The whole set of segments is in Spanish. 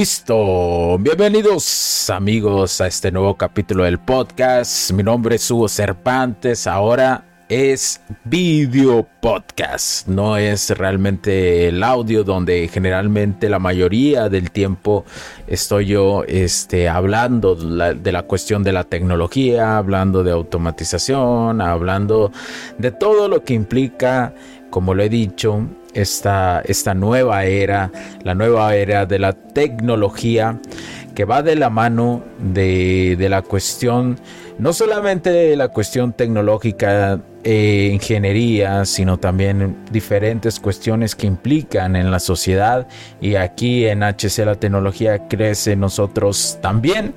Listo, bienvenidos amigos a este nuevo capítulo del podcast. Mi nombre es Hugo Cervantes, ahora es video podcast, no es realmente el audio donde generalmente la mayoría del tiempo estoy yo este, hablando de la cuestión de la tecnología, hablando de automatización, hablando de todo lo que implica, como lo he dicho, esta, esta nueva era, la nueva era de la tecnología que va de la mano de, la cuestión, no solamente de la cuestión tecnológica, e ingeniería, sino también diferentes cuestiones que implican en la sociedad. Y aquí en HC la tecnología crece nosotros también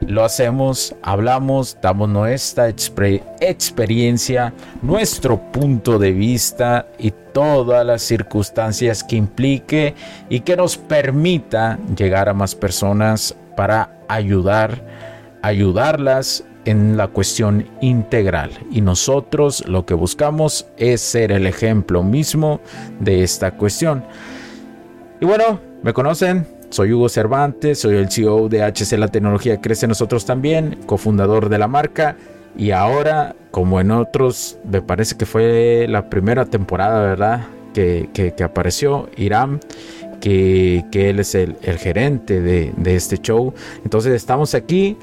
lo hacemos, hablamos, damos nuestra experiencia, nuestro punto de vista y todas las circunstancias que implique y que nos permita llegar a más personas para ayudar, ayudarlas en la cuestión integral. Y nosotros lo que buscamos es ser el ejemplo mismo de esta cuestión. Y bueno, me conocen, soy Hugo Cervantes, soy el CEO de HC La Tecnología Crece Nosotros también, cofundador de la marca. Y ahora, como en otros, me parece que fue la primera temporada, ¿verdad? Que, que, apareció Irán, que, que, él es el, el gerente de, de, este show. Entonces estamos aquí,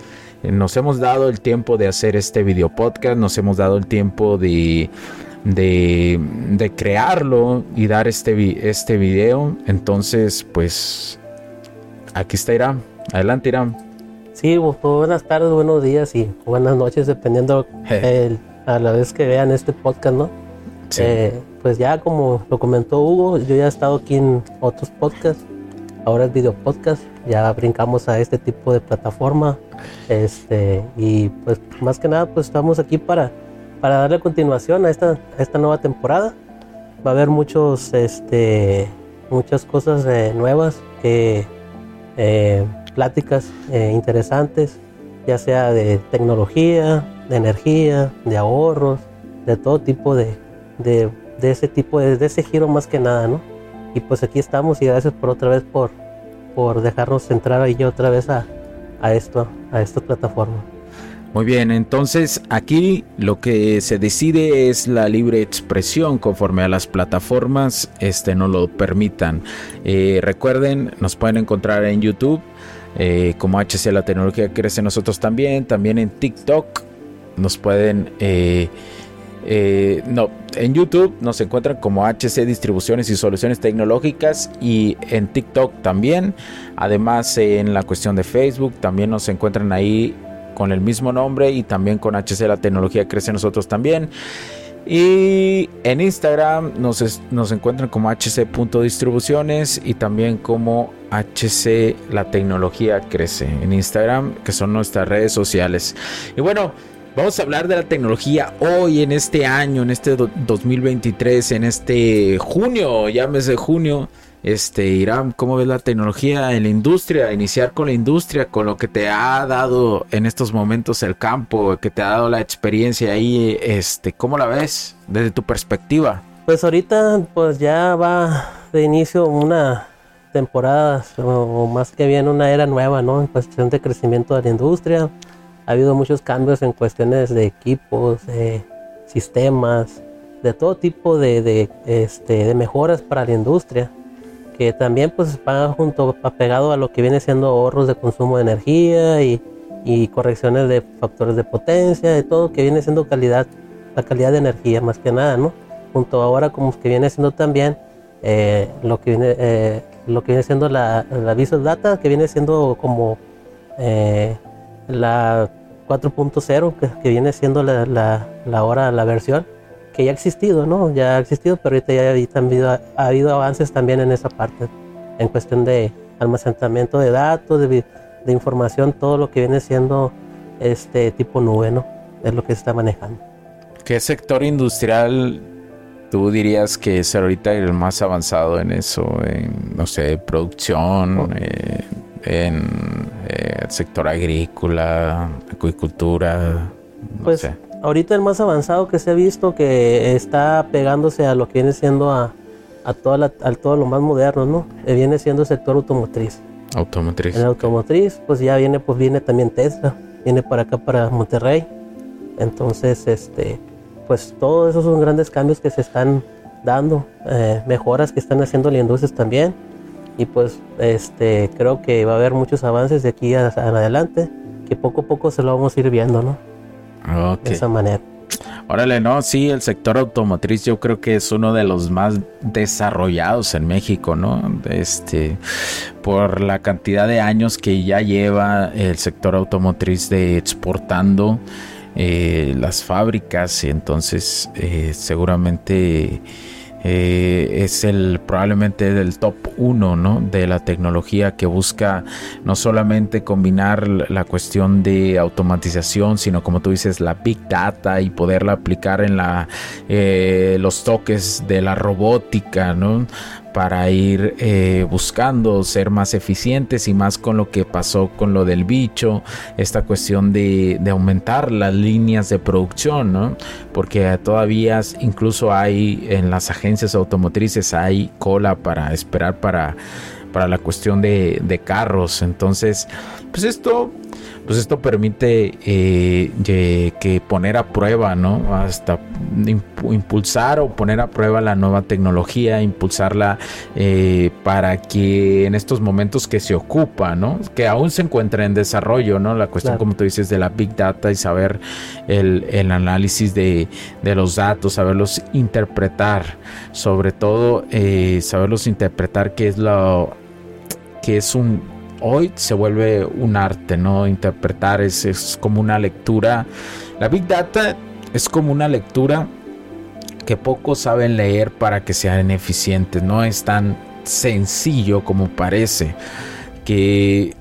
nos hemos dado el tiempo de hacer este video podcast, nos hemos dado el tiempo de, de, de crearlo y dar este, este video. Entonces, pues Aquí está Irán. Adelante, Irán. Sí, pues, buenas tardes, buenos días y buenas noches, dependiendo a la vez que vean este podcast, ¿no? Eh, pues ya como lo comentó Hugo, yo ya he estado aquí en otros podcasts, ahora es video podcast, ya brincamos a este tipo de plataforma, este, y pues más que nada pues estamos aquí para, para darle continuación a esta, esta nueva temporada. Va a haber muchos, este, muchas cosas eh, nuevas que eh, pláticas eh, interesantes, ya sea de tecnología, de energía, de ahorros, de todo tipo de, de, ese tipo, de, ese giro más que nada, ¿no? Y pues aquí estamos y gracias por otra vez por, por dejarnos entrar ahí otra vez a, a esto, a esta plataforma. Muy bien, entonces aquí lo que se decide es la libre expresión conforme a las plataformas este, no lo permitan. Eh, recuerden, nos pueden encontrar en YouTube eh, como HC La Tecnología Crece Nosotros también, también en TikTok nos pueden... Eh, no, en YouTube nos encuentran como HC Distribuciones y Soluciones Tecnológicas y en TikTok también. Además, en la cuestión de Facebook también nos encuentran ahí con el mismo nombre y también con HC La Tecnología Crece Nosotros también. Y en Instagram nos, nos encuentran como hc.distribuciones y también como HC La Tecnología Crece en Instagram, que son nuestras redes sociales. Y bueno, vamos a hablar de la tecnología hoy, en este año, en este 2023, en este junio, llámese junio. Este, Irán, ¿cómo ves la tecnología en la industria? Iniciar con la industria, con lo que te ha dado en estos momentos el campo, que te ha dado la experiencia ahí, este, ¿cómo la ves desde tu perspectiva? Pues ahorita, pues ya va de inicio una temporada, o más que bien una era nueva, ¿no? En cuestión de crecimiento de la industria. Ha habido muchos cambios en cuestiones de equipos, de sistemas, de todo tipo de, de, este, de mejoras para la industria que también pues va junto pegado a lo que viene siendo ahorros de consumo de energía y, y correcciones de factores de potencia, de todo que viene siendo calidad, la calidad de energía más que nada, ¿no? Junto ahora como que viene siendo también eh, lo que viene eh, lo que viene siendo la, la Visual Data, que viene siendo como eh, la 4.0, que, viene siendo la, la, la, hora, la versión, que ya ha existido, ¿no? Ya ha existido, pero ahorita ya ha habido, ha habido avances también en esa parte, en cuestión de almacenamiento de datos, de, de información, todo lo que viene siendo este tipo nube, ¿no? Es lo que se está manejando. ¿Qué sector industrial tú dirías que es ahorita el más avanzado en eso? En, no sé, producción, oh. eh, en eh, el sector agrícola, acuicultura. pues ahorita el más avanzado que se ha visto que está pegándose a lo que viene siendo a, a, toda a todo lo más moderno, ¿no? Eh, viene siendo el sector automotriz. Automotriz. En automotriz, pues ya viene, pues viene también Tesla, viene para acá para Monterrey. Entonces, este, pues todos esos son grandes cambios que se están dando, eh, mejoras que están haciendo la industria también. Y pues este, creo que va a haber muchos avances de aquí a, adelante, que poco a poco se lo vamos a ir viendo, ¿no? De esa manera. Órale, no, sí, el sector automotriz yo creo que es uno de los más desarrollados en México, ¿no? Este, por la cantidad de años que ya lleva el sector automotriz de exportando eh, las fábricas, y entonces eh, seguramente eh, es el probablemente del top 1 ¿no? de la tecnología que busca no solamente combinar la cuestión de automatización, sino como tú dices, la big data y poderla aplicar en la, eh, los toques de la robótica, ¿no? Para ir eh, buscando ser más eficientes y más con lo que pasó con lo del bicho, esta cuestión de, aumentar las líneas de producción, ¿no? Porque todavía incluso hay en las agencias automotrices hay cola para esperar para, para la cuestión de, de carros. Entonces, pues esto pues esto permite eh, que poner a prueba, ¿no? Hasta impulsar o poner a prueba la nueva tecnología, impulsarla eh, para que en estos momentos que se ocupa, ¿no? Que aún se encuentra en desarrollo, ¿no? La cuestión, como tú dices, de la Big Data y saber el, análisis de, los datos, saberlos interpretar, sobre todo eh, saberlos interpretar qué es lo que es un hoy se vuelve un arte, ¿no? Interpretar es, es como una lectura. La Big Data es como una lectura que pocos saben leer para que sean eficientes. No es tan sencillo como parece. Que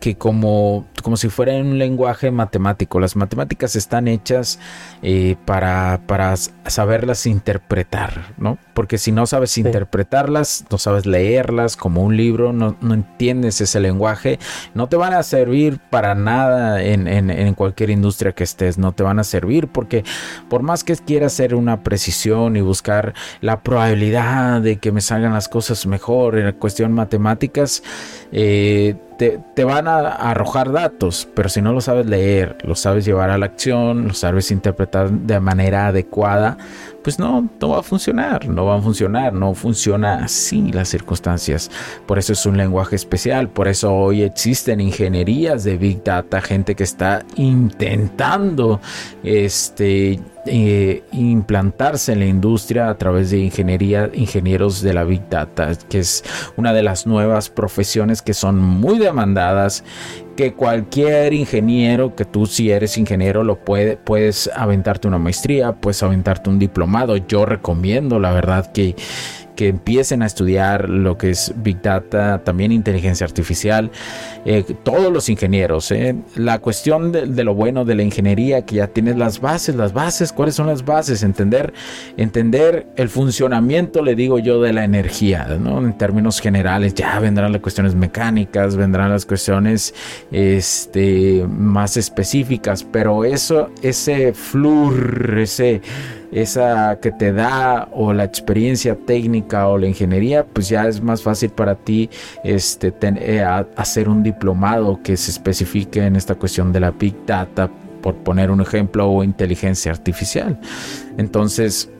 que como, como si fuera un lenguaje matemático. Las matemáticas están hechas eh, para, para saberlas interpretar, ¿no? Porque si no sabes interpretarlas, no sabes leerlas como un libro, no, entiendes ese lenguaje, no te van a servir para nada en, en, cualquier industria que estés, no te van a servir porque por más que quieras hacer una precisión y buscar la probabilidad de que me salgan las cosas mejor en cuestión matemáticas, eh, te, van a arrojar datos, pero si no lo sabes leer, lo sabes llevar a la acción, lo sabes interpretar de manera adecuada, pues no, no va a funcionar, no va a funcionar, no funciona así las circunstancias. Por eso es un lenguaje especial, por eso hoy existen ingenierías de Big Data, gente que está intentando este, eh, implantarse en la industria a través de ingeniería, ingenieros de la Big Data, que es una de las nuevas profesiones que son muy demandadas que cualquier ingeniero, que tú si eres ingeniero, lo puede, puedes aventarte una maestría, puedes aventarte un diplomado. Yo recomiendo, la verdad, que que empiecen a estudiar lo que es Big Data, también inteligencia artificial, eh, todos los ingenieros. Eh. La cuestión de, lo bueno de la ingeniería, que ya tienes las bases, las bases, ¿cuáles son las bases? Entender, entender el funcionamiento, le digo yo, de la energía, ¿no? En términos generales, ya vendrán las cuestiones mecánicas, vendrán las cuestiones este, más específicas, pero eso, ese flur, ese esa que te da o la experiencia técnica o la ingeniería, pues ya es más fácil para ti este, eh, hacer un diplomado que se especifique en esta cuestión de la Big Data, por poner un ejemplo, o inteligencia artificial. Entonces,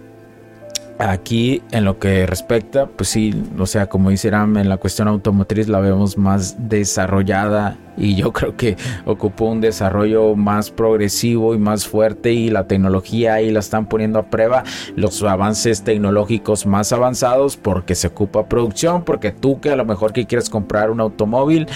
Aquí en lo que respecta, pues sí, o sea, como dice en la cuestión automotriz la vemos más desarrollada y yo creo que ocupa un desarrollo más progresivo y más fuerte y la tecnología ahí la están poniendo a prueba, los avances tecnológicos más avanzados porque se ocupa producción, porque tú que a lo mejor que quieres comprar un automóvil,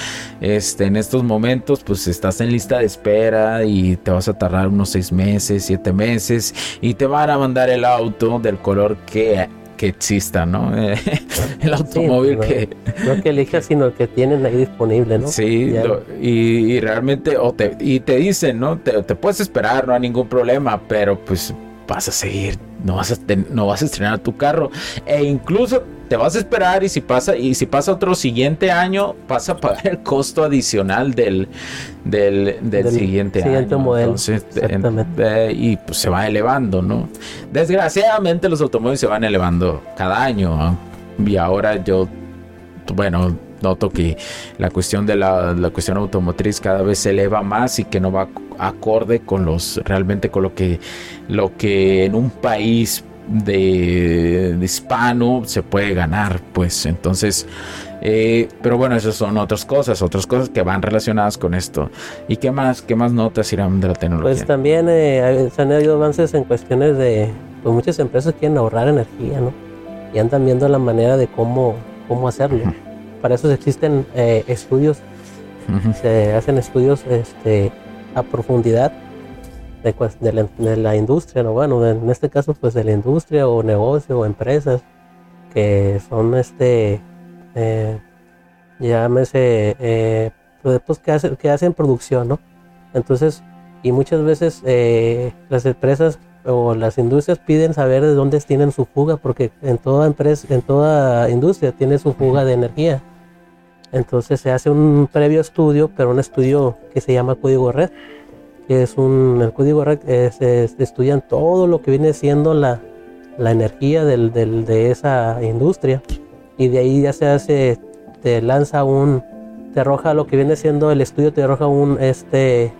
este, en estos momentos pues estás en lista de espera y te vas a tardar unos seis meses, siete meses y te van a mandar el auto del color que que exista, ¿no? el automóvil que... No que elijas, sino el que tienen ahí disponible, ¿no? Sí, y, realmente, o te, y te dicen, ¿no? Te, puedes esperar, no hay ningún problema, pero pues vas a seguir, no vas a, no vas a estrenar tu carro. E incluso te vas a esperar y si pasa y si pasa otro siguiente año vas a pagar el costo adicional del del, siguiente, año. modelo. y pues se va elevando, ¿no? Desgraciadamente los automóviles se van elevando cada año y ahora yo bueno noto que la cuestión de la, la, cuestión automotriz cada vez se eleva más y que no va acorde con los realmente con lo que lo que en un país de, hispano se puede ganar, pues entonces, eh, pero bueno, esas son otras cosas, otras cosas que van relacionadas con esto. ¿Y qué más, qué más notas irán de la tecnología? Pues también eh, se han habido avances en cuestiones de, pues muchas empresas quieren ahorrar energía, ¿no? Y andan viendo la manera de cómo, cómo hacerlo. Para eso existen eh, estudios, se hacen estudios este, a profundidad de, la, industria, ¿no? bueno, en este caso pues de la industria o negocio o empresas que son este, eh, llámese, eh, pues, que, hacen, que hacen producción, ¿no? Entonces, y muchas veces eh, las empresas o las industrias piden saber de dónde tienen su fuga, porque en toda empresa, en toda industria tiene su fuga de energía. Entonces se hace un previo estudio, pero un estudio que se llama código red es un, el código REC se estudian todo lo que viene siendo la, la energía del, del, de esa industria y de ahí ya se hace, te lanza un, te arroja lo que viene siendo el estudio, te arroja un, este,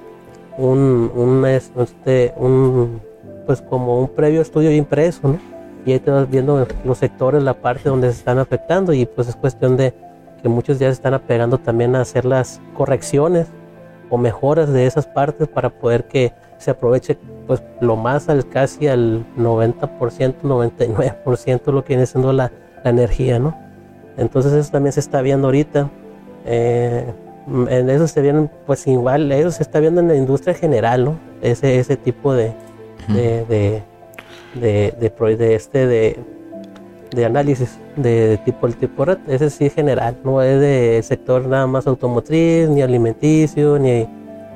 un, un, este, un, pues como un previo estudio impreso, ¿no? Y ahí te vas viendo los sectores, la parte donde se están afectando y pues es cuestión de que muchos ya se están apegando también a hacer las correcciones o mejoras de esas partes para poder que se aproveche pues lo más al casi al 90%, 99% lo que viene siendo la, energía, ¿no? Entonces eso también se está viendo ahorita. Eh, en eso se vienen pues igual, eso se está viendo en la industria general, ¿no? Ese, ese tipo de, de, de, de, de, este de de análisis de tipo el tipo red, ese sí general, no es de sector nada más automotriz, ni alimenticio, ni,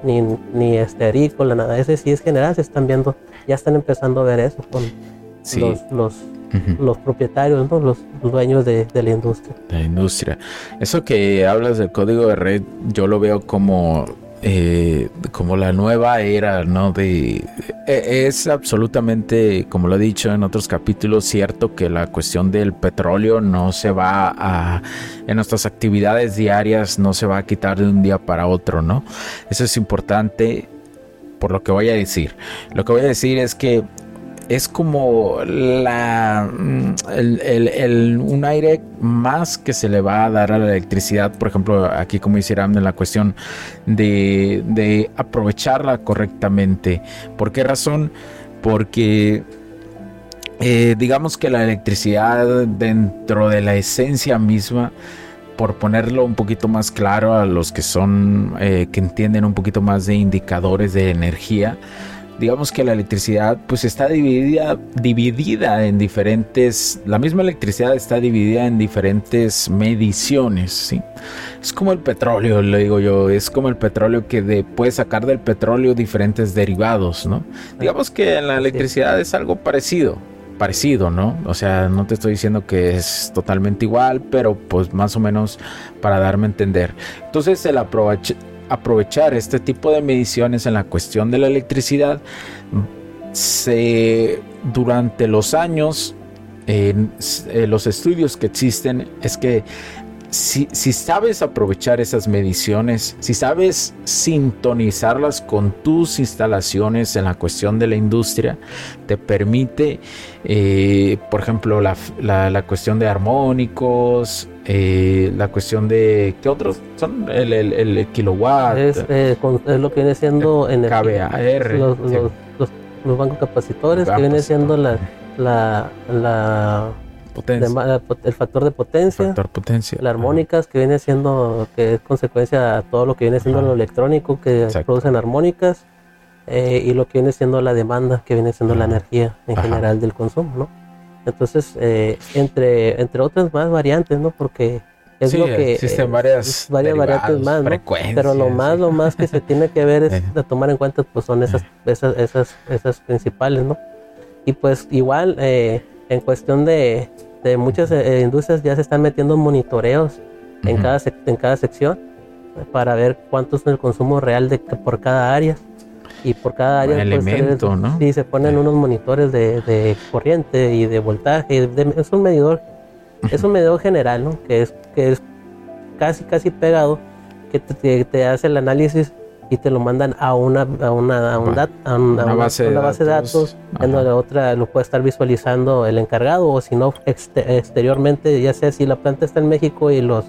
ni, ni este agrícola, nada, ese sí es general, se están viendo, ya están empezando a ver eso con los, los, los propietarios, ¿no? los, dueños de, de, la industria. La industria. Eso que hablas del código de red, yo lo veo como eh, como la nueva era, ¿no? De, e, es absolutamente, como lo he dicho en otros capítulos, cierto que la cuestión del petróleo no se va a, en nuestras actividades diarias, no se va a quitar de un día para otro, ¿no? Eso es importante por lo que voy a decir. Lo que voy a decir es que es como la, mm, el, un aire más que se le va a dar a la electricidad, por ejemplo, aquí como hicieran en la cuestión de, de aprovecharla correctamente. ¿Por qué razón? Porque eh, digamos que la electricidad dentro de la esencia misma, por ponerlo un poquito más claro a los que son, eh, que entienden un poquito más de indicadores de energía, digamos que la electricidad pues está dividida, dividida en diferentes, la misma electricidad está dividida en diferentes mediciones, ¿sí? Es como el petróleo, le digo yo, es como el petróleo que de, puede sacar del petróleo diferentes derivados, ¿no? Digamos que en la electricidad es algo parecido, parecido, ¿no? O sea, no te estoy diciendo que es totalmente igual, pero pues más o menos para darme a entender. Entonces el, aprovechar este tipo de mediciones en la cuestión de la electricidad, durante los años, en eh, los estudios que existen, es que si, si, sabes aprovechar esas mediciones, si sabes sintonizarlas con tus instalaciones en la cuestión de la industria, te permite, eh, por ejemplo, la, la, cuestión de armónicos, eh, la cuestión de qué otros son el, el, el kilowatt es, eh, es, lo que viene siendo en KVAR los, los, los, bancos capacitores que viene siendo la la, la potencia. el factor de potencia, factor potencia. las armónicas que viene siendo que es consecuencia de todo lo que viene siendo lo electrónico que producen armónicas eh, y lo que viene siendo la demanda que viene siendo la energía en general del consumo no entonces eh, entre entre otras más variantes no porque es lo que existen varias, varias variantes más ¿no? pero lo más lo más que se tiene que ver es de tomar en cuenta pues son esas esas esas esas principales no y pues igual eh, en cuestión de, de muchas eh, industrias ya se están metiendo monitoreos en, cada en cada sección para ver cuánto es el consumo real de por cada área y por cada área elemento, ¿no? sí se ponen unos monitores de, de, corriente y de voltaje es un medidor es un medidor general ¿no? que es que es casi casi pegado que te, te hace el análisis y te lo mandan a una, a una, a un a una, base, de, base de datos, en donde otra lo puede estar visualizando el encargado o si no exteriormente, ya sea si la planta está en México y los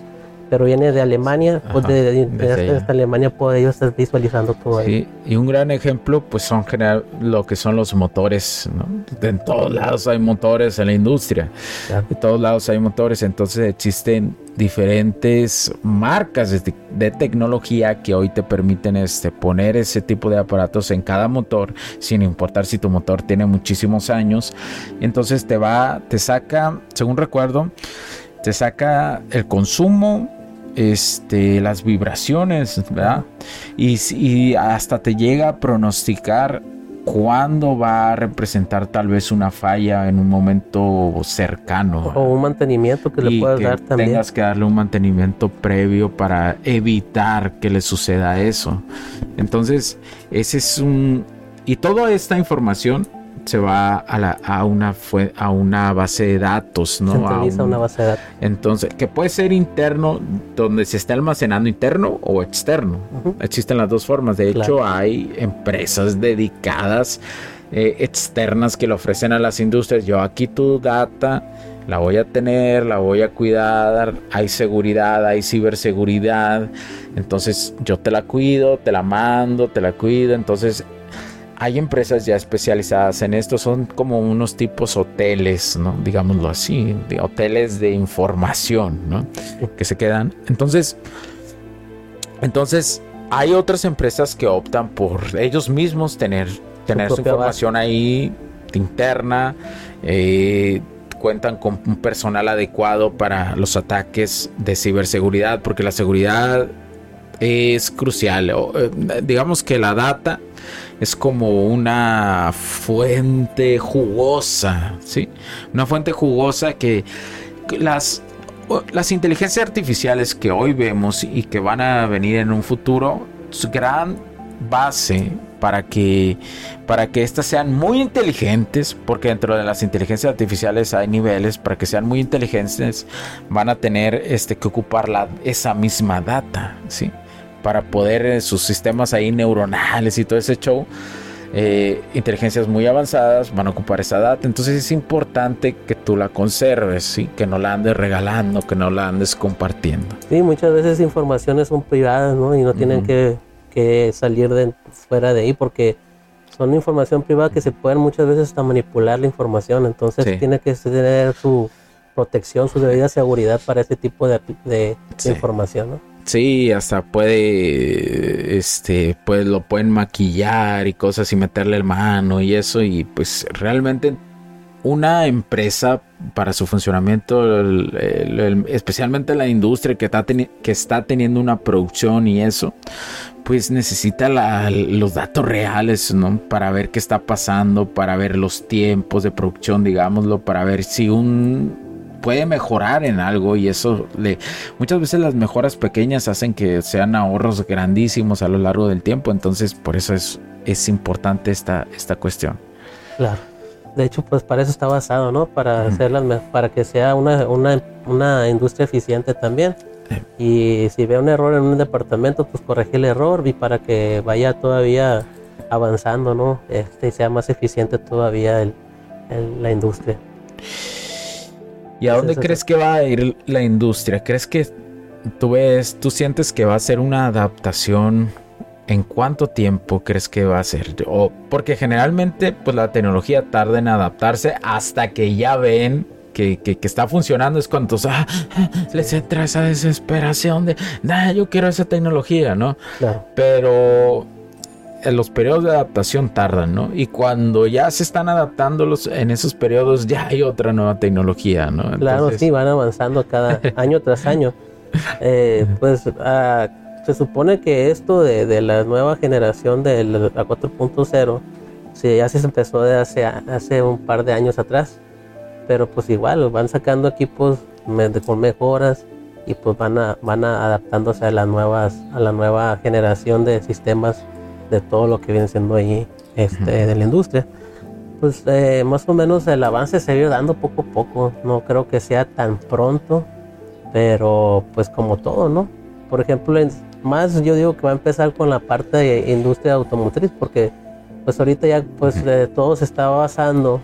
pero viene de Alemania, pues de, Alemania puede ellos estar visualizando todo sí, Y un gran ejemplo, pues son general lo que son los motores, ¿no? En todos lados hay motores en la industria, de todos lados hay motores, entonces existen diferentes marcas de, tecnología que hoy te permiten este, poner ese tipo de aparatos en cada motor, sin importar si tu motor tiene muchísimos años, entonces te va, te saca, según recuerdo, te saca el consumo, este, las vibraciones, ¿verdad? Y, hasta te llega a pronosticar cuándo va a representar tal vez una falla en un momento cercano. O un mantenimiento que le puedas dar también. Tengas que darle un mantenimiento previo para evitar que le suceda eso. Entonces, ese es un... Y toda esta información se va a, la, a, una, a una base de datos, ¿no? a una base de datos. Entonces, que puede ser interno, donde se está almacenando interno o externo. Existen las dos formas. De hecho, hay empresas dedicadas eh, externas que le ofrecen a las industrias. Yo aquí tu data la voy a tener, la voy a cuidar, hay seguridad, hay ciberseguridad, entonces yo te la cuido, te la mando, te la cuido, entonces hay empresas ya especializadas en esto, son como unos tipos hoteles, ¿no? Digámoslo así, de hoteles de información, ¿no? Que se quedan. Entonces, entonces hay otras empresas que optan por ellos mismos tener, tener su, información ahí interna. Eh, cuentan con un personal adecuado para los ataques de ciberseguridad, porque la seguridad es crucial. Eh, digamos que la data es como una fuente jugosa, ¿sí? Una fuente jugosa que las, las inteligencias artificiales que hoy vemos y que van a venir en un futuro, su gran base para que para que éstas sean muy inteligentes, porque dentro de las inteligencias artificiales hay niveles, para que sean muy inteligentes van a tener este que ocupar la, esa misma data, ¿sí? Para poder eh, sus sistemas ahí neuronales y todo ese show. Eh, inteligencias muy avanzadas van a ocupar esa data. Entonces es importante que tú la conserves, ¿sí? que no la andes regalando, que no la andes compartiendo. Sí, muchas veces informaciones son privadas ¿no? y no tienen que, que, salir de, fuera de ahí porque son información privada que se pueden muchas veces hasta manipular la información. Entonces tiene que tener su protección, su debida seguridad para este tipo de, de, información. ¿no? Sí, hasta puede, este, pues lo pueden maquillar y cosas y meterle el mano y eso y pues realmente una empresa para su funcionamiento, especialmente la industria que está, que está teniendo una producción y eso, pues necesita los datos reales, ¿no? Para ver qué está pasando, para ver los tiempos de producción, digámoslo, para ver si un puede mejorar en algo y eso le muchas veces las mejoras pequeñas hacen que sean ahorros grandísimos a lo largo del tiempo entonces por eso es, es importante esta, esta cuestión. Claro. De hecho pues para eso está basado no para hacerlas para que sea una, una, una industria eficiente también. Y si ve un error en un departamento pues corregir el error y para que vaya todavía avanzando no este sea más eficiente todavía el, la industria ¿Y a dónde crees que va a ir la industria? ¿Crees que tú ves, tú sientes que va a ser una adaptación? ¿En cuánto tiempo crees que va a ser? O porque generalmente pues la tecnología tarda en adaptarse hasta que ya ven que, está funcionando es cuando ah, les entra esa desesperación de, nah, yo quiero esa tecnología, ¿no? Pero en los periodos de adaptación tardan, ¿no? Y cuando ya se están adaptando los, en esos periodos, ya hay otra nueva tecnología, ¿no? claro, sí, van avanzando cada año tras año. Eh, pues ah, se supone que esto de, la nueva generación de la 4.0, sí, ya se empezó de hace, hace un par de años atrás, pero pues igual van sacando equipos con mejoras y pues van, a, van a adaptándose a las nuevas, a la nueva generación de sistemas de todo lo que viene siendo ahí este, de la industria. Pues eh, más o menos el avance se va dando poco a poco. No creo que sea tan pronto, pero pues como todo, ¿no? Por ejemplo, más yo digo que va a empezar con la parte de industria automotriz, porque pues ahorita ya pues eh, todo se está basando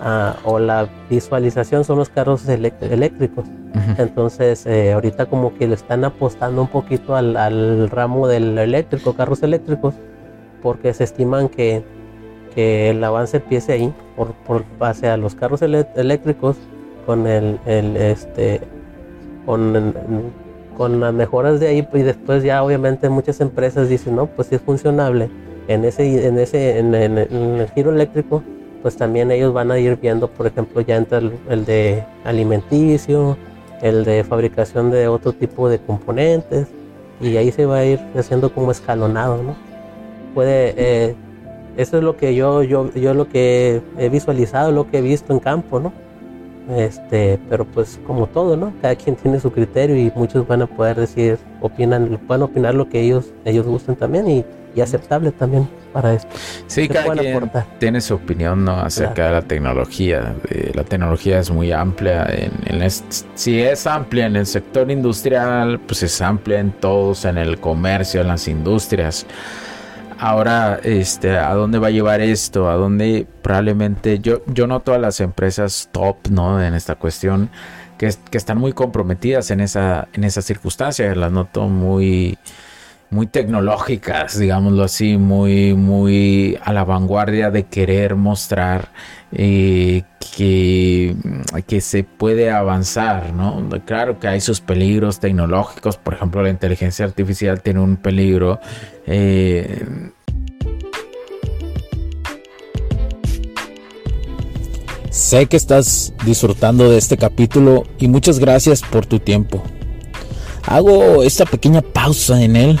ah, o la visualización son los carros eléctricos. Entonces eh, ahorita como que le están apostando un poquito al, al ramo del eléctrico, carros eléctricos porque se estiman que, el avance empiece ahí, por, por base a los carros eléctricos, con el, este con, las mejoras de ahí y después ya obviamente muchas empresas dicen no pues si es funcionable en ese en ese el giro eléctrico pues también ellos van a ir viendo por ejemplo ya entra el, el, de alimenticio el de fabricación de otro tipo de componentes y ahí se va a ir haciendo como escalonado no puede, eh, eso es lo que yo, yo, yo lo que he visualizado, lo que he visto en campo, ¿no? Este, pero pues como todo, ¿no? Cada quien tiene su criterio y muchos van a poder decir, opinan, pueden opinar lo que ellos, ellos gusten también y, y aceptable también para esto. Sí, cada quien tiene su opinión ¿no? acerca de la tecnología. la tecnología es muy amplia. En, en si es amplia en el sector industrial, pues es amplia en todos, en el comercio, en las industrias. Ahora, este, ¿a dónde va a llevar esto? ¿A dónde probablemente yo, yo noto a las empresas top, ¿no? En esta cuestión, que, están muy comprometidas en esa, en esa circunstancia. Las noto muy, muy tecnológicas, digámoslo así, muy, muy a la vanguardia de querer mostrar eh, que, se puede avanzar, ¿no? Claro que hay sus peligros tecnológicos, por ejemplo, la inteligencia artificial tiene un peligro. Eh, sé que estás disfrutando de este capítulo y muchas gracias por tu tiempo. Hago esta pequeña pausa en él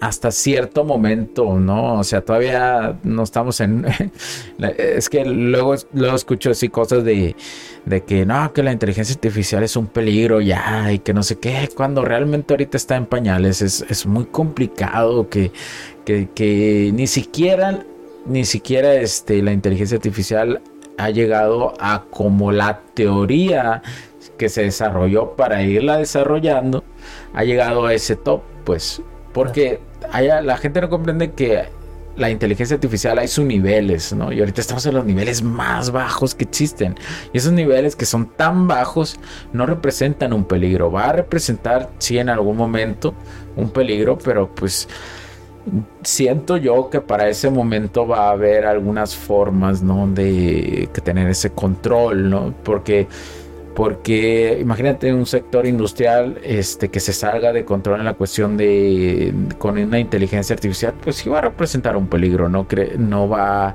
Hasta cierto momento, ¿no? O sea, todavía no estamos en... es que luego, luego escucho así cosas de, de que no, que la inteligencia artificial es un peligro ya y que no sé qué, cuando realmente ahorita está en pañales es, es muy complicado que, que, que, ni siquiera, ni siquiera este, la inteligencia artificial ha llegado a como la teoría que se desarrolló para irla desarrollando, ha llegado a ese top, pues porque la gente no comprende que la inteligencia artificial hay sus niveles, ¿no? Y ahorita estamos en los niveles más bajos que existen. Y esos niveles que son tan bajos no representan un peligro. Va a representar, sí, en algún momento un peligro, pero pues siento yo que para ese momento va a haber algunas formas, ¿no? De tener ese control, ¿no? Porque porque imagínate un sector industrial este, que se salga de control en la cuestión de con una inteligencia artificial, pues sí va a representar un peligro, no, no va,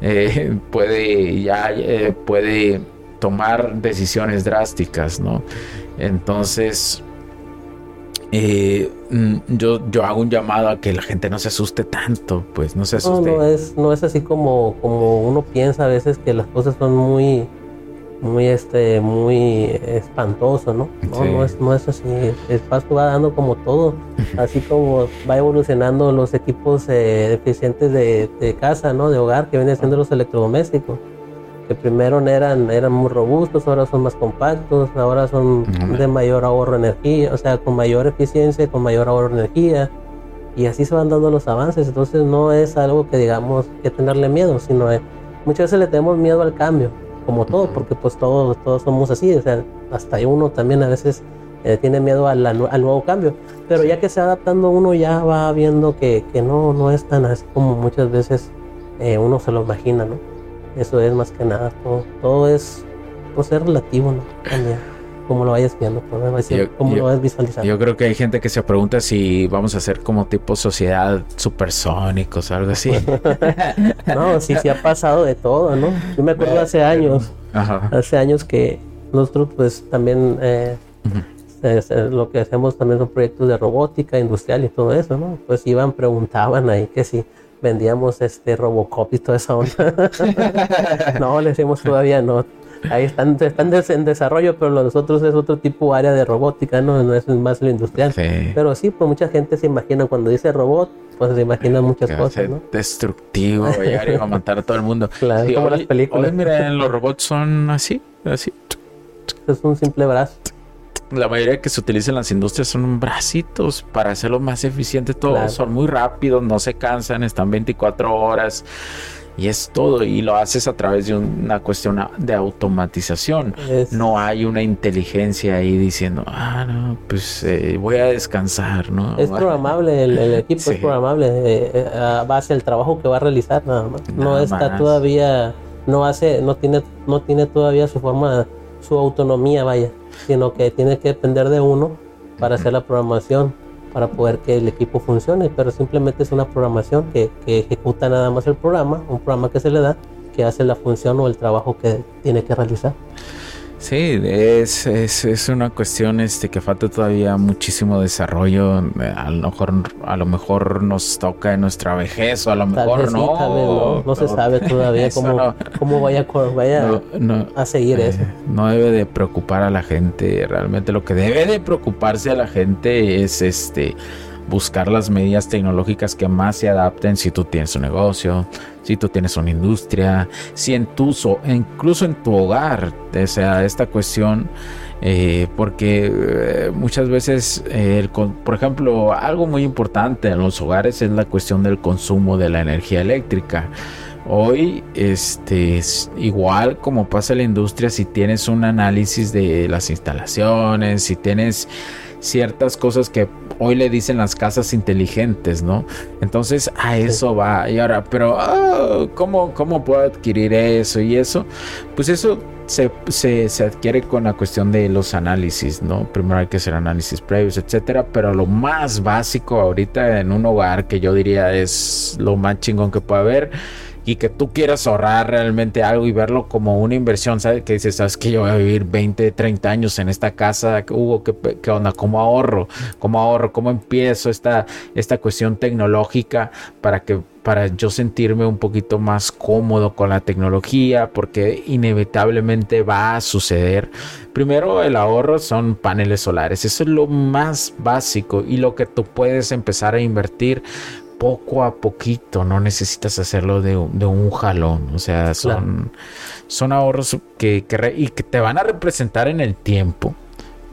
eh, puede ya eh, puede tomar decisiones drásticas, ¿no? Entonces, eh, mm, yo, yo hago un llamado a que la gente no se asuste tanto, pues no se asuste. No, no es, no es así como, como uno piensa a veces que las cosas son muy muy este muy espantoso no no, no, es, no es así el pasto va dando como todo así como va evolucionando los equipos eh, eficientes de, de, casa no de hogar que vienen siendo los electrodomésticos que primero eran eran muy robustos ahora son más compactos ahora son de mayor ahorro de energía o sea con mayor eficiencia con mayor ahorro de energía y así se van dando los avances. Entonces no es algo que digamos que tenerle miedo sino es, muchas veces le tenemos miedo al cambio como todo, porque pues todos, todos somos así, o sea, hasta uno también a veces eh, tiene miedo al, nuevo cambio, pero ya que se adaptando uno ya va viendo que, que no, no es tan así como muchas veces eh, uno se lo imagina, ¿no? Eso es más que nada, todo, todo es, pues es relativo, ¿no? También como lo vayas viendo, como lo vayas visualizando. Yo creo que hay gente que se pregunta si vamos a ser como tipo sociedad supersónicos o algo así. no, sí, sí ha pasado de todo, ¿no? Yo me acuerdo hace años, hace años que nosotros pues también eh, lo que hacemos también son proyectos de robótica industrial y todo eso, ¿no? Pues iban, preguntaban ahí que si vendíamos este Robocop y toda esa onda. no, le decimos todavía no ahí están, están en desarrollo, pero nosotros es otro tipo de área de robótica, no, no es más lo industrial. Pero sí, pues mucha gente se imagina cuando dice robot, pues se imagina muchas cosas, ¿no? Destructivo, llegar y va a matar a todo el mundo. Claro, como las películas. Hoy, miren, los robots son así, así. Es un simple brazo. La mayoría que se utiliza en las industrias son bracitos para hacerlo más eficiente. Todos son muy rápidos, no se cansan, están 24 horas y es todo y lo haces a través de una cuestión de automatización. No hay una inteligencia ahí diciendo, ah, no, pues eh, voy a descansar, ¿no? Es programable, el, equipo es programable, eh, eh, a base del trabajo que va a realizar nada más. no está todavía, no hace, no tiene, no tiene todavía su forma, su autonomía, vaya, sino que tiene que depender de uno para hacer la programación para poder que el equipo funcione, pero simplemente es una programación que, que, ejecuta nada más el programa, un programa que se le da, que hace la función o el trabajo que tiene que realizar. Sí, es, es, es, una cuestión este que falta todavía muchísimo desarrollo. A lo mejor, a lo mejor nos toca en nuestra vejez o a lo mejor no. no. se sabe todavía cómo, cómo, vaya, vaya a seguir eh, eso. No debe de preocupar a la gente. Realmente lo que debe de preocuparse a la gente es este buscar las medidas tecnológicas que más se adapten si tú tienes un negocio, si tú tienes una industria, si en tu, incluso en tu hogar, o sea, esta cuestión, eh, porque eh, muchas veces, eh, por ejemplo, algo muy importante en los hogares es la cuestión del consumo de la energía eléctrica. Hoy, este, igual como pasa en la industria, si tienes un análisis de las instalaciones, si tienes ciertas cosas que hoy le dicen las casas inteligentes, ¿no? Entonces a eso va. Y ahora, pero ah, ¿cómo, ¿cómo puedo adquirir eso y eso? Pues eso se, se, adquiere con la cuestión de los análisis, ¿no? Primero hay que hacer análisis previos, etcétera. Pero lo más básico ahorita en un hogar que yo diría es lo más chingón que puede haber y que tú quieras ahorrar realmente algo y verlo como una inversión, ¿sabes? Que dices, ¿sabes que yo voy a vivir 20, 30 años en esta casa? Hugo, ¿qué, qué onda? ¿Cómo ahorro? ¿Cómo ahorro? ¿Cómo empiezo esta, esta cuestión tecnológica para que para yo sentirme un poquito más cómodo con la tecnología porque inevitablemente va a suceder. Primero el ahorro son paneles solares, eso es lo más básico y lo que tú puedes empezar a invertir poco a poquito, no necesitas hacerlo de, un jalón, o sea, son, son ahorros que, y que te van a representar en el tiempo,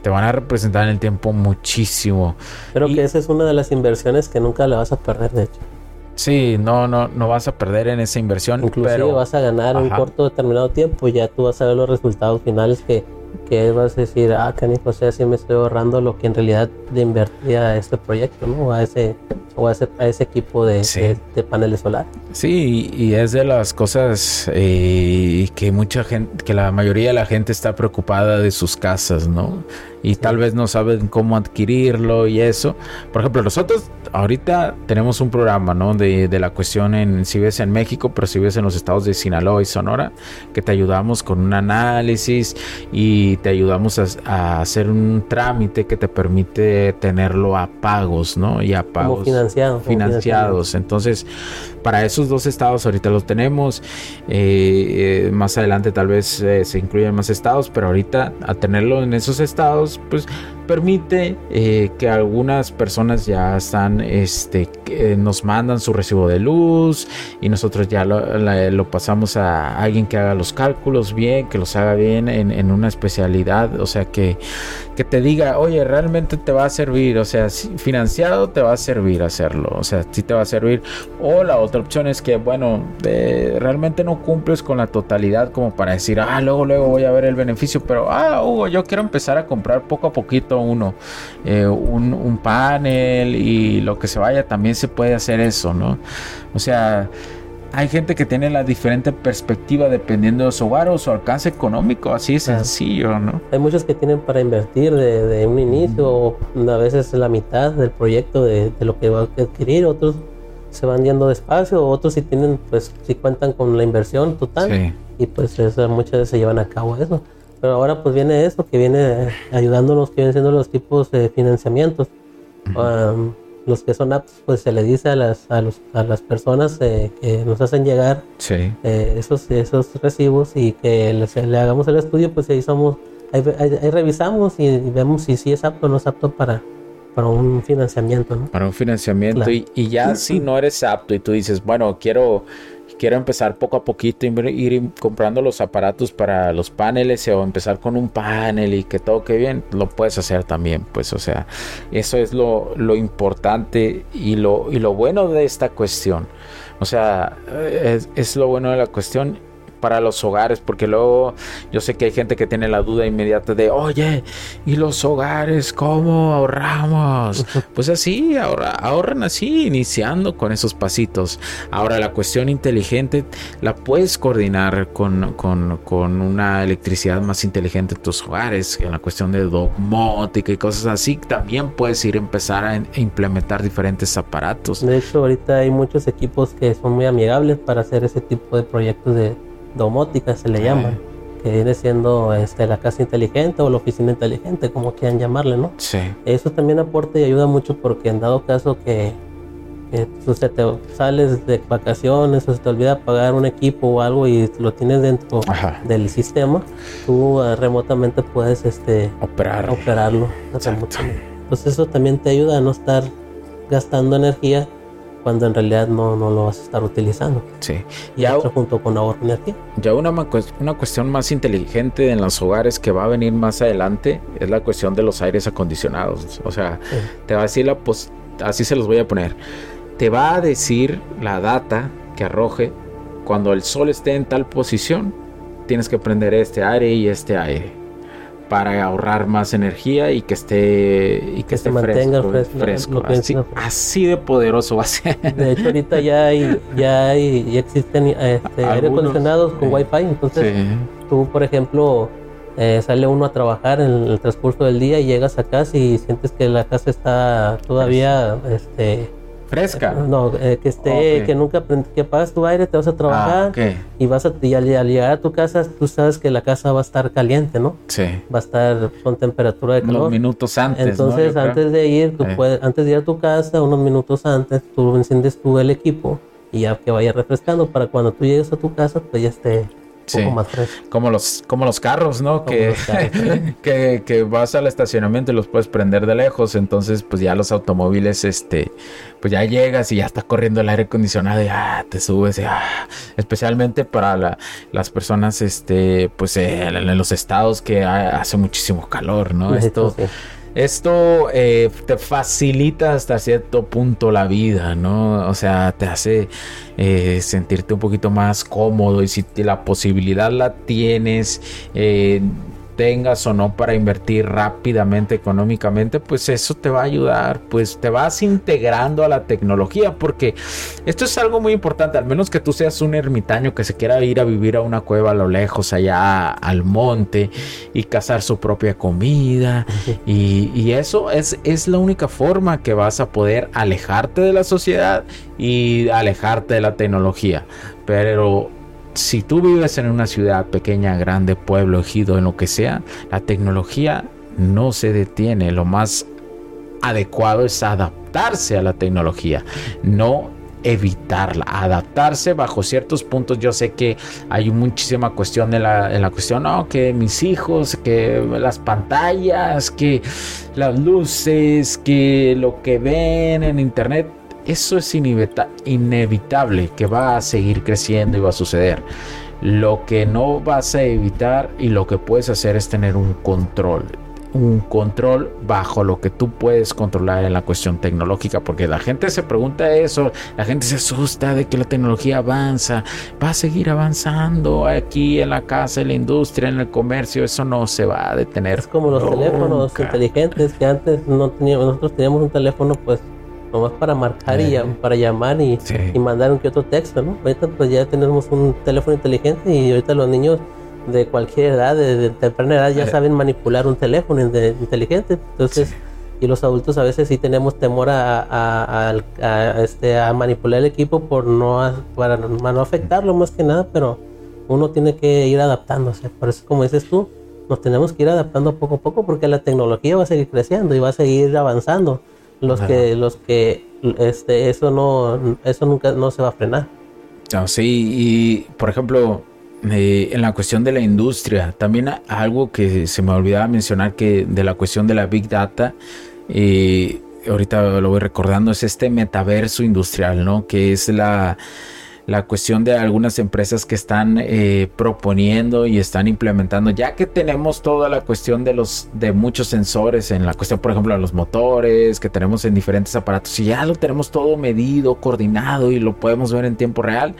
te van a representar en el tiempo muchísimo. Pero que esa es una de las inversiones que nunca le vas a perder, de hecho. Sí, no, no, no vas a perder en esa inversión. Inclusive vas a ganar un corto determinado tiempo, ya tú vas a ver los resultados finales que, que vas a decir, ah, canijo, o sea, si me estoy ahorrando lo que en realidad le invertía a este proyecto, ¿no? A ese, o a ese, a ese equipo de, de, paneles solares. Sí, y es de las cosas eh, que mucha gente, que la mayoría de la gente está preocupada de sus casas, ¿no? y tal vez no saben cómo adquirirlo y eso. Por ejemplo, nosotros ahorita tenemos un programa, ¿no? De, de la cuestión en si ves en México, pero si ves en los estados de Sinaloa y Sonora, que te ayudamos con un análisis y te ayudamos a, hacer un trámite que te permite tenerlo a pagos, ¿no? Y a pagos financiado, financiados. Entonces, para esos dos estados ahorita los tenemos. Eh, eh, más adelante tal vez eh, se incluyan más estados, pero ahorita a tenerlo en esos estados, pues permite eh, que algunas personas ya están, este, nos mandan su recibo de luz y nosotros ya lo, pasamos a alguien que haga los cálculos bien, que los haga bien en, una especialidad, o sea, que, que te diga, oye, realmente te va a servir, o sea, financiado te va a servir hacerlo, o sea, sí te va a servir. O la otra opción es que, bueno, realmente no cumples con la totalidad como para decir, ah, luego, luego voy a ver el beneficio, pero, ah, Hugo, yo quiero empezar a comprar poco a poquito uno, eh, un, panel y lo que se vaya, también se puede hacer eso, ¿no? O sea, hay gente que tiene la diferente perspectiva dependiendo de su hogar o su alcance económico, así es sencillo, ¿no? Hay muchos que tienen para invertir de, un inicio, o a veces la mitad del proyecto de, lo que va a adquirir, otros se van yendo despacio, otros si tienen, pues si cuentan con la inversión total y pues muchas veces se llevan a cabo eso. Pero ahora pues viene esto, que viene ayudándonos, que vienen siendo los tipos de financiamientos. Um, los que son aptos, pues se le dice a las, a los, a las personas eh, que nos hacen llegar eh, esos, esos recibos y que le hagamos el estudio, pues ahí somos, ahí, revisamos y, vemos si, si es apto o no es apto para, para un financiamiento, ¿no? Para un financiamiento y, y, ya si no eres apto y tú dices, bueno, quiero quiero empezar poco a poquito, ir comprando los aparatos para los paneles o empezar con un panel y que todo quede bien, lo puedes hacer también, pues, o sea, eso es lo, lo importante y lo, y lo bueno de esta cuestión. O sea, es, es lo bueno de la cuestión para los hogares, porque luego yo sé que hay gente que tiene la duda inmediata de, oye, ¿y los hogares cómo ahorramos? pues así, ahorra, ahorran así, iniciando con esos pasitos. Ahora la cuestión inteligente la puedes coordinar con, con, una electricidad más inteligente en tus hogares, en la cuestión de domótica y cosas así, también puedes ir a empezar a, implementar diferentes aparatos. De hecho, ahorita hay muchos equipos que son muy amigables para hacer ese tipo de proyectos de domótica se le llama, que viene siendo este, la casa inteligente o la oficina inteligente, como quieran llamarle, ¿no? Sí. Eso también aporta y ayuda mucho porque en dado caso que, que tú te sales de vacaciones o se te olvida pagar un equipo o algo y lo tienes dentro del sistema, tú ah, remotamente puedes este, Operar. operarlo. Entonces eso también te ayuda a no estar gastando energía cuando en realidad no, no lo vas a estar utilizando. Sí. Y otro junto con ahorro energía. Ya una, una cuestión más inteligente en los hogares que va a venir más adelante es la cuestión de los aires acondicionados. O sea, te va a decir la así se los voy a poner. Te va a decir la data que arroje cuando el sol esté en tal posición. Tienes que prender este aire y este aire para ahorrar más energía y que esté y que, esté mantenga fresco, Así, de poderoso va a ser. De hecho ahorita ya hay ya hay ya existen este, aire acondicionados con wifi, entonces tú por ejemplo eh, sale uno a trabajar en el transcurso del día y llegas a casa y sientes que la casa está todavía este Fresca. No, eh, que esté, que nunca que apagas tu aire, te vas a trabajar ah, y vas a y al, llegar a tu casa, tú sabes que la casa va a estar caliente, ¿no? Sí. Va a estar con temperatura de calor. Unos minutos antes. Entonces, antes de ir, tú puedes, antes de ir a tu casa, unos minutos antes, tú enciendes tú el equipo y ya que vaya refrescando para cuando tú llegues a tu casa, pues ya esté como los, como los carros, ¿no? Que, que, que, vas al estacionamiento y los puedes prender de lejos. Entonces, pues ya los automóviles, este, pues ya llegas y ya está corriendo el aire acondicionado y ah, te subes. Y, ah, especialmente para las personas, este, pues eh, en los estados que hace muchísimo calor, ¿no? Esto. Esto eh, te facilita hasta cierto punto la vida, ¿no? O sea, te hace eh, sentirte un poquito más cómodo y si la posibilidad la tienes, eh, tengas o no para invertir rápidamente económicamente, pues eso te va a ayudar, pues te vas integrando a la tecnología, porque esto es algo muy importante, al menos que tú seas un ermitaño que se quiera ir a vivir a una cueva a lo lejos, allá al monte y cazar su propia comida, y, y eso es, es la única forma que vas a poder alejarte de la sociedad y alejarte de la tecnología, pero si tú vives en una ciudad pequeña, grande, pueblo, ejido, en lo que sea, la tecnología no se detiene. Lo más adecuado es adaptarse a la tecnología, no evitarla, adaptarse bajo ciertos puntos. Yo sé que hay muchísima cuestión en la, en la cuestión, no, que mis hijos, que las pantallas, que las luces, que lo que ven en internet, eso es inevitable que va a seguir creciendo y va a suceder. Lo que no vas a evitar y lo que puedes hacer es tener un control. Un control bajo lo que tú puedes controlar en la cuestión tecnológica, porque la gente se pregunta eso, la gente se asusta de que la tecnología avanza, va a seguir avanzando aquí en la casa, en la industria, en el comercio, eso no se va a detener. Es como los teléfonos inteligentes que antes no teníamos, nosotros teníamos un teléfono pues nomás para marcar y para llamar y, mandar un que otro texto, ¿no? Ahorita pues ya tenemos un teléfono inteligente y ahorita los niños de cualquier edad, de, temprana edad, ya saben manipular un teléfono inteligente. Entonces, y los adultos a veces sí tenemos temor a, este, a manipular el equipo por no, para no afectarlo más que nada, pero uno tiene que ir adaptándose. Por eso, como dices tú, nos tenemos que ir adaptando poco a poco porque la tecnología va a seguir creciendo y va a seguir avanzando los que los que este eso no eso nunca no se va a frenar. Sí y por ejemplo eh, en la cuestión de la industria también algo que se me olvidaba mencionar que de la cuestión de la big data eh, ahorita lo voy recordando es este metaverso industrial no que es la la cuestión de algunas empresas que están eh, proponiendo y están implementando, ya que tenemos toda la cuestión de los de muchos sensores en la cuestión, por ejemplo, de los motores que tenemos en diferentes aparatos y ya lo tenemos todo medido, coordinado y lo podemos ver en tiempo real,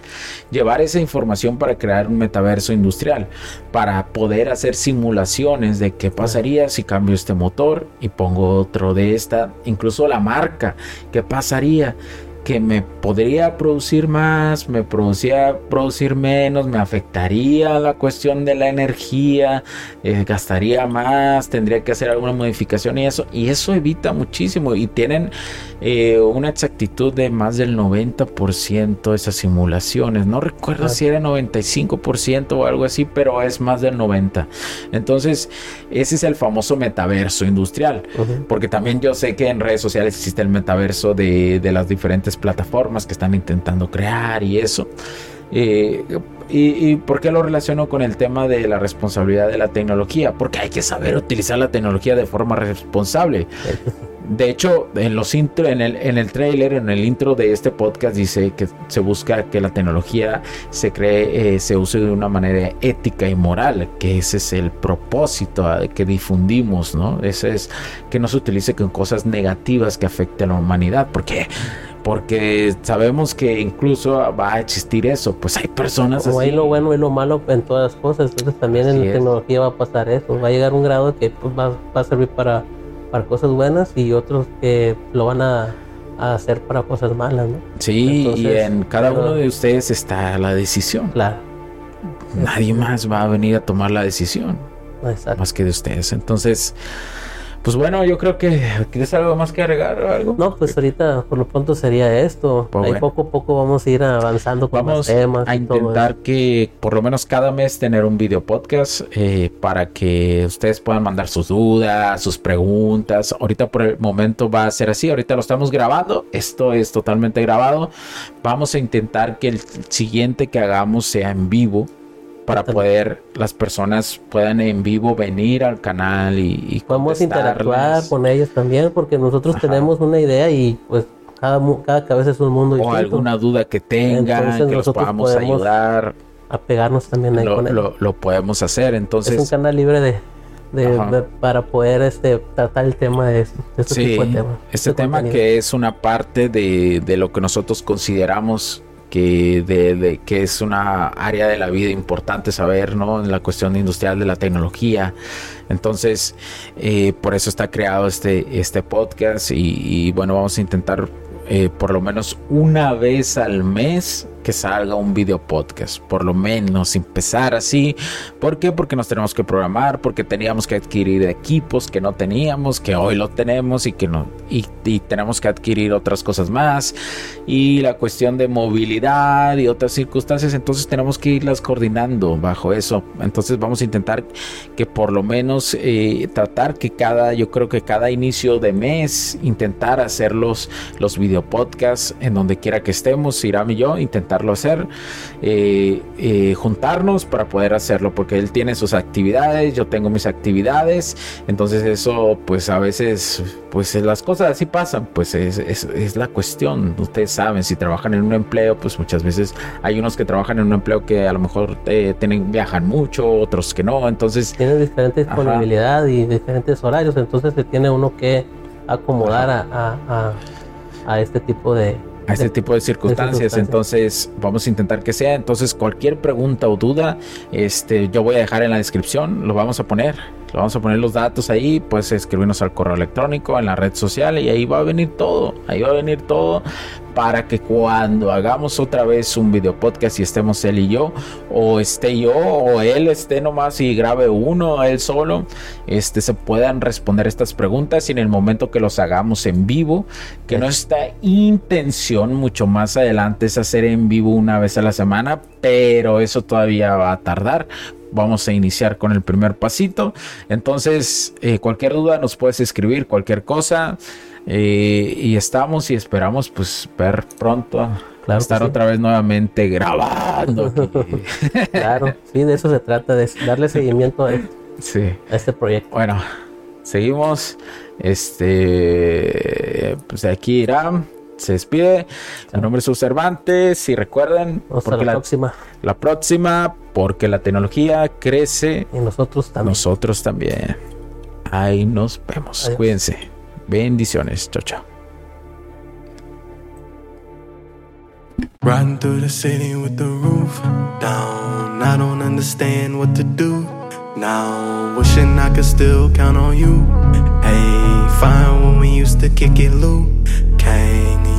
llevar esa información para crear un metaverso industrial, para poder hacer simulaciones de qué pasaría si cambio este motor y pongo otro de esta, incluso la marca, qué pasaría que me podría producir más, me producía producir menos, me afectaría la cuestión de la energía, eh, gastaría más, tendría que hacer alguna modificación y eso, y eso evita muchísimo y tienen eh, una exactitud de más del 90% esas simulaciones, no recuerdo si era 95% o algo así, pero es más del 90%. Entonces, ese es el famoso metaverso industrial, porque también yo sé que en redes sociales existe el metaverso de, de las diferentes plataformas que están intentando crear y eso. Eh, y, y, por qué lo relaciono con el tema de la responsabilidad de la tecnología? Porque hay que saber utilizar la tecnología de forma responsable. De hecho, en los intro, en el, en el trailer, en el intro de este podcast dice que se busca que la tecnología se cree, eh, se use de una manera ética y moral, que ese es el propósito ah, que difundimos, ¿no? Ese es que no se utilice con cosas negativas que afecten a la humanidad, porque porque sabemos que incluso va a existir eso, pues hay personas Como hay lo bueno y lo malo en todas las cosas, entonces también en la tecnología va a pasar eso, va a llegar un grado que pues, va, a servir para, para cosas buenas y otros que lo van a, hacer para cosas malas, ¿no? Sí, y en cada uno de ustedes está la decisión. Claro. Nadie más va a venir a tomar la decisión. Más que de ustedes. Entonces, pues bueno, yo creo que tienes algo más que agregar o algo. No, pues ahorita por lo pronto sería esto. Pues Ahí poco a poco vamos a ir avanzando con vamos temas. A intentar que por lo menos cada mes tener un video podcast eh, para que ustedes puedan mandar sus dudas, sus preguntas. Ahorita por el momento va a ser así. Ahorita lo estamos grabando. Esto es totalmente grabado. Vamos a intentar que el siguiente que hagamos sea en vivo para poder las personas puedan en vivo venir al canal y, y podemos interactuar con ellos también porque nosotros tenemos una idea y pues cada, cada cabeza es un mundo o alguna duda que tengan que los podamos ayudar. a pegarnos también ahí con lo, lo, podemos hacer entonces es un canal libre de, de, para poder este tratar el tema de, este, tipo de temas este tema que es una parte de, de lo que nosotros consideramos que, de, que es una área de la vida importante saber, ¿no? En la cuestión industrial de la tecnología. Entonces, eh, por eso está creado este, este podcast y, bueno, vamos a intentar eh, por lo menos una vez al mes que salga un video podcast, por lo menos empezar así. ¿Por qué? Porque nos tenemos que programar, porque teníamos que adquirir equipos que no teníamos, que hoy lo tenemos y que no, y, tenemos que adquirir otras cosas más. Y la cuestión de movilidad y otras circunstancias, entonces tenemos que irlas coordinando bajo eso. Entonces vamos a intentar que por lo menos eh, tratar que cada, yo creo que cada inicio de mes, intentar hacer los, los video podcasts en donde quiera que estemos, Iram y yo, intentar hacer, eh, eh, juntarnos para poder hacerlo, porque él tiene sus actividades, yo tengo mis actividades, entonces eso pues a veces pues las cosas así pasan, pues es, es, la cuestión, ustedes saben, si trabajan en un empleo, pues muchas veces hay unos que trabajan en un empleo que a lo mejor eh, tienen, viajan mucho, otros que no, entonces... Tienen diferente disponibilidad y diferentes horarios, entonces se tiene uno que acomodar a, a, a este tipo de, a este tipo de circunstancias. Entonces, vamos a intentar que sea. Entonces, cualquier pregunta o duda, este, yo voy a dejar en la descripción, lo vamos a poner. Vamos a poner los datos ahí, puedes escribirnos al correo electrónico, en la red social y ahí va a venir todo. Ahí va a venir todo para que cuando hagamos otra vez un video podcast y estemos él y yo, o esté yo, o él esté nomás y grabe uno, él solo, este, se puedan responder estas preguntas y en el momento que los hagamos en vivo, que nuestra intención mucho más adelante es hacer en vivo una vez a la semana, pero eso todavía va a tardar. Vamos a iniciar con el primer pasito. Entonces, eh, cualquier duda nos puedes escribir, cualquier cosa. Eh, y estamos y esperamos pues ver pronto estar otra vez nuevamente grabando. claro, sí, de eso se trata, de darle seguimiento a, este proyecto. Bueno, seguimos. Este, pues aquí Irán se despide. Mi nombre es Sus Cervantes y recuerden, Hasta la, próxima. La próxima, porque la tecnología crece. Y nosotros también. Nosotros también. Ahí nos vemos. Cuídense. Bendiciones. Chao, chao. Riding through the city with the roof down. I don't understand what to do now. Wishing I could still count on you. Hey, fine when we used to kick it, Luke Kang.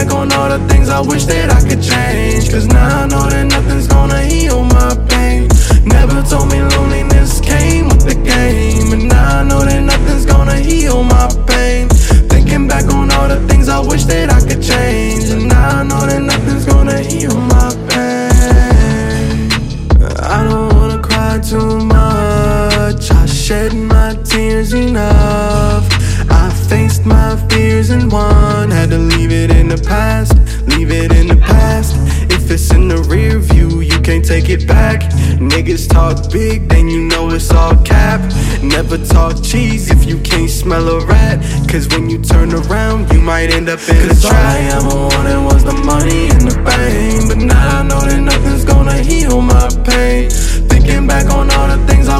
Back on all the things I wish that I could change. Cause now I know that nothing's gonna heal my pain. Never told me loneliness came with the game And now I know that nothing's gonna heal my pain Thinking back on all the things I wish that I could change And now I know that nothing's gonna heal my pain and won Had to leave it in the past, leave it in the past. If it's in the rear view, you can't take it back. Niggas talk big, then you know it's all cap. Never talk cheese if you can't smell a rat. Cause when you turn around, you might end up in Cause a trap. I ever wanted was the money and the fame. But now I know that nothing's gonna heal my pain. Thinking back on all the things I